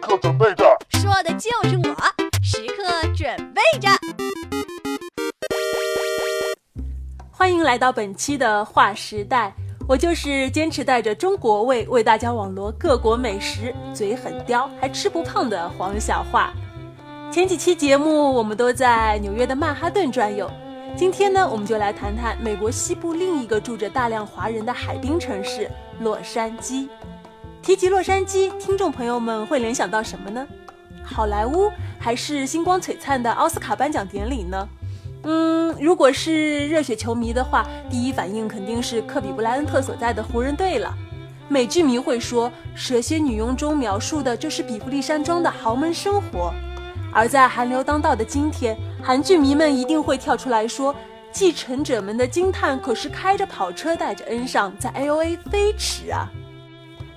时刻准备着。说的就是我，时刻准备着。欢迎来到本期的划时代，我就是坚持带着中国味为大家网罗各国美食，嘴很刁还吃不胖的黄小画。前几期节目我们都在纽约的曼哈顿转悠，今天呢，我们就来谈谈美国西部另一个住着大量华人的海滨城市洛杉矶。提及洛杉矶，听众朋友们会联想到什么呢？好莱坞还是星光璀璨的奥斯卡颁奖典礼呢？嗯，如果是热血球迷的话，第一反应肯定是科比布莱恩特所在的湖人队了。美剧迷会说，《蛇蝎女佣》中描述的就是比弗利山庄的豪门生活。而在韩流当道的今天，韩剧迷们一定会跳出来说，继承者们的惊叹可是开着跑车带着恩上在 A O A 飞驰啊！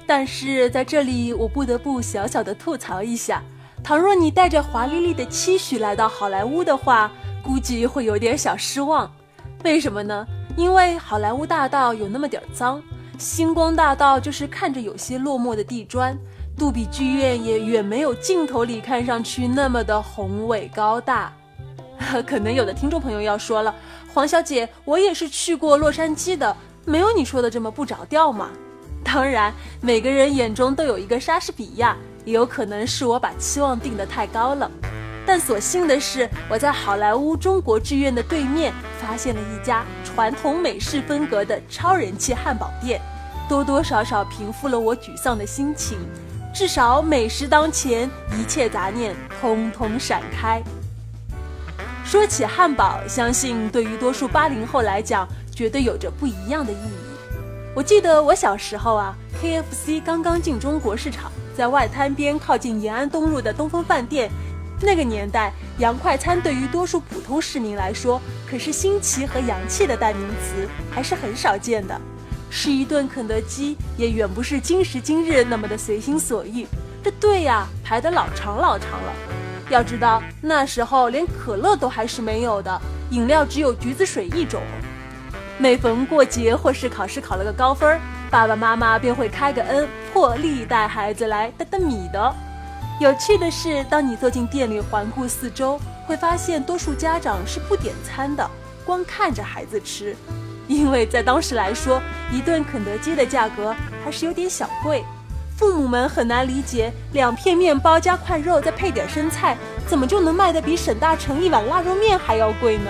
但是在这里，我不得不小小的吐槽一下：倘若你带着华丽丽的期许来到好莱坞的话，估计会有点小失望。为什么呢？因为好莱坞大道有那么点脏，星光大道就是看着有些落寞的地砖，杜比剧院也远没有镜头里看上去那么的宏伟高大。可能有的听众朋友要说了，黄小姐，我也是去过洛杉矶的，没有你说的这么不着调嘛。当然，每个人眼中都有一个莎士比亚，也有可能是我把期望定得太高了。但所幸的是，我在好莱坞中国剧院的对面发现了一家传统美式风格的超人气汉堡店，多多少少平复了我沮丧的心情。至少美食当前，一切杂念通通闪开。说起汉堡，相信对于多数八零后来讲，绝对有着不一样的意义。我记得我小时候啊，KFC 刚刚进中国市场，在外滩边靠近延安东路的东风饭店，那个年代，洋快餐对于多数普通市民来说，可是新奇和洋气的代名词，还是很少见的。吃一顿肯德基，也远不是今时今日那么的随心所欲，这队呀排得老长老长了。要知道，那时候连可乐都还是没有的，饮料只有橘子水一种。每逢过节或是考试考了个高分，爸爸妈妈便会开个恩，破例带孩子来带带米的。有趣的是，当你坐进店里环顾四周，会发现多数家长是不点餐的，光看着孩子吃，因为在当时来说，一顿肯德基的价格还是有点小贵。父母们很难理解，两片面包加块肉再配点生菜，怎么就能卖得比沈大成一碗腊肉面还要贵呢？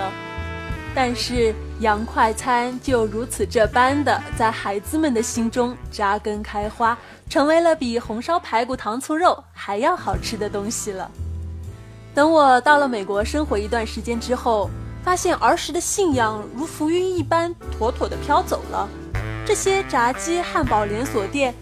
但是洋快餐就如此这般的在孩子们的心中扎根开花，成为了比红烧排骨、糖醋肉还要好吃的东西了。等我到了美国生活一段时间之后，发现儿时的信仰如浮云一般妥妥的飘走了。这些炸鸡汉堡连锁店，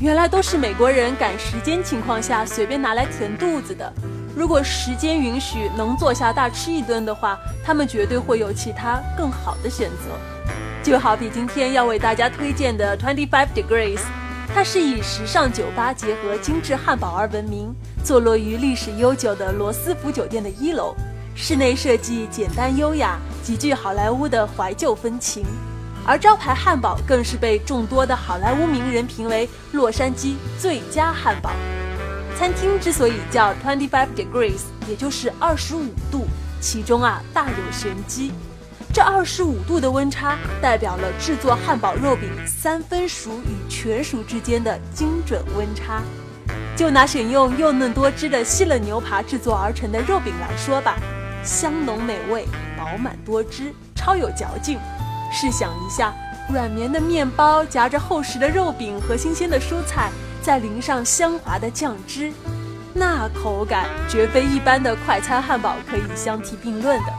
原来都是美国人赶时间情况下随便拿来填肚子的。如果时间允许，能坐下大吃一顿的话，他们绝对会有其他更好的选择。就好比今天要为大家推荐的 Twenty Five Degrees，它是以时尚酒吧结合精致汉堡而闻名，坐落于历史悠久的罗斯福酒店的一楼，室内设计简单优雅，极具好莱坞的怀旧风情。而招牌汉堡更是被众多的好莱坞名人评为洛杉矶最佳汉堡。餐厅之所以叫 Twenty Five Degrees，也就是二十五度，其中啊大有玄机。这二十五度的温差，代表了制作汉堡肉饼三分熟与全熟之间的精准温差。就拿选用又嫩多汁的西冷牛扒制作而成的肉饼来说吧，香浓美味，饱满多汁，超有嚼劲。试想一下，软绵的面包夹着厚实的肉饼和新鲜的蔬菜。再淋上香滑的酱汁，那口感绝非一般的快餐汉堡可以相提并论的。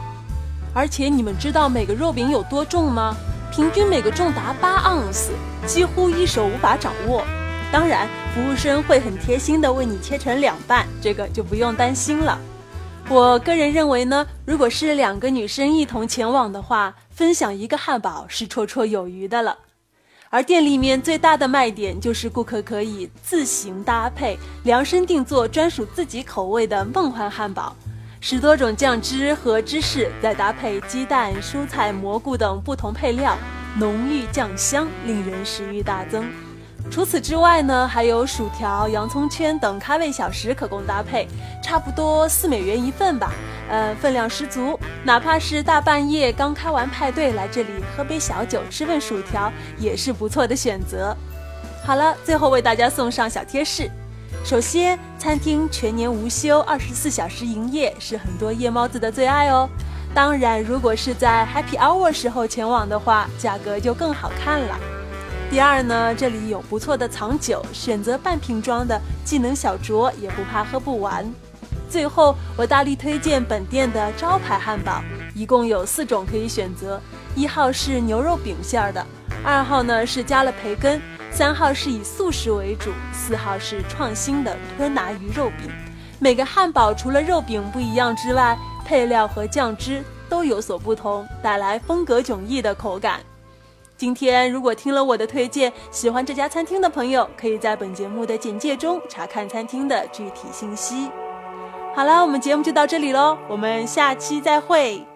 而且你们知道每个肉饼有多重吗？平均每个重达八盎司，几乎一手无法掌握。当然，服务生会很贴心的为你切成两半，这个就不用担心了。我个人认为呢，如果是两个女生一同前往的话，分享一个汉堡是绰绰有余的了。而店里面最大的卖点就是顾客可以自行搭配、量身定做专属自己口味的梦幻汉堡，十多种酱汁和芝士，再搭配鸡蛋、蔬菜、蘑菇等不同配料，浓郁酱香，令人食欲大增。除此之外呢，还有薯条、洋葱圈等开胃小食可供搭配，差不多四美元一份吧，呃，分量十足。哪怕是大半夜刚开完派对来这里喝杯小酒、吃份薯条，也是不错的选择。好了，最后为大家送上小贴士。首先，餐厅全年无休，二十四小时营业，是很多夜猫子的最爱哦。当然，如果是在 Happy Hour 时候前往的话，价格就更好看了。第二呢，这里有不错的藏酒，选择半瓶装的，既能小酌，也不怕喝不完。最后，我大力推荐本店的招牌汉堡，一共有四种可以选择：一号是牛肉饼馅儿的，二号呢是加了培根，三号是以素食为主，四号是创新的吞拿鱼肉饼。每个汉堡除了肉饼不一样之外，配料和酱汁都有所不同，带来风格迥异的口感。今天如果听了我的推荐，喜欢这家餐厅的朋友，可以在本节目的简介中查看餐厅的具体信息。好了，我们节目就到这里喽，我们下期再会。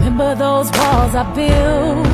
Remember those walls I built?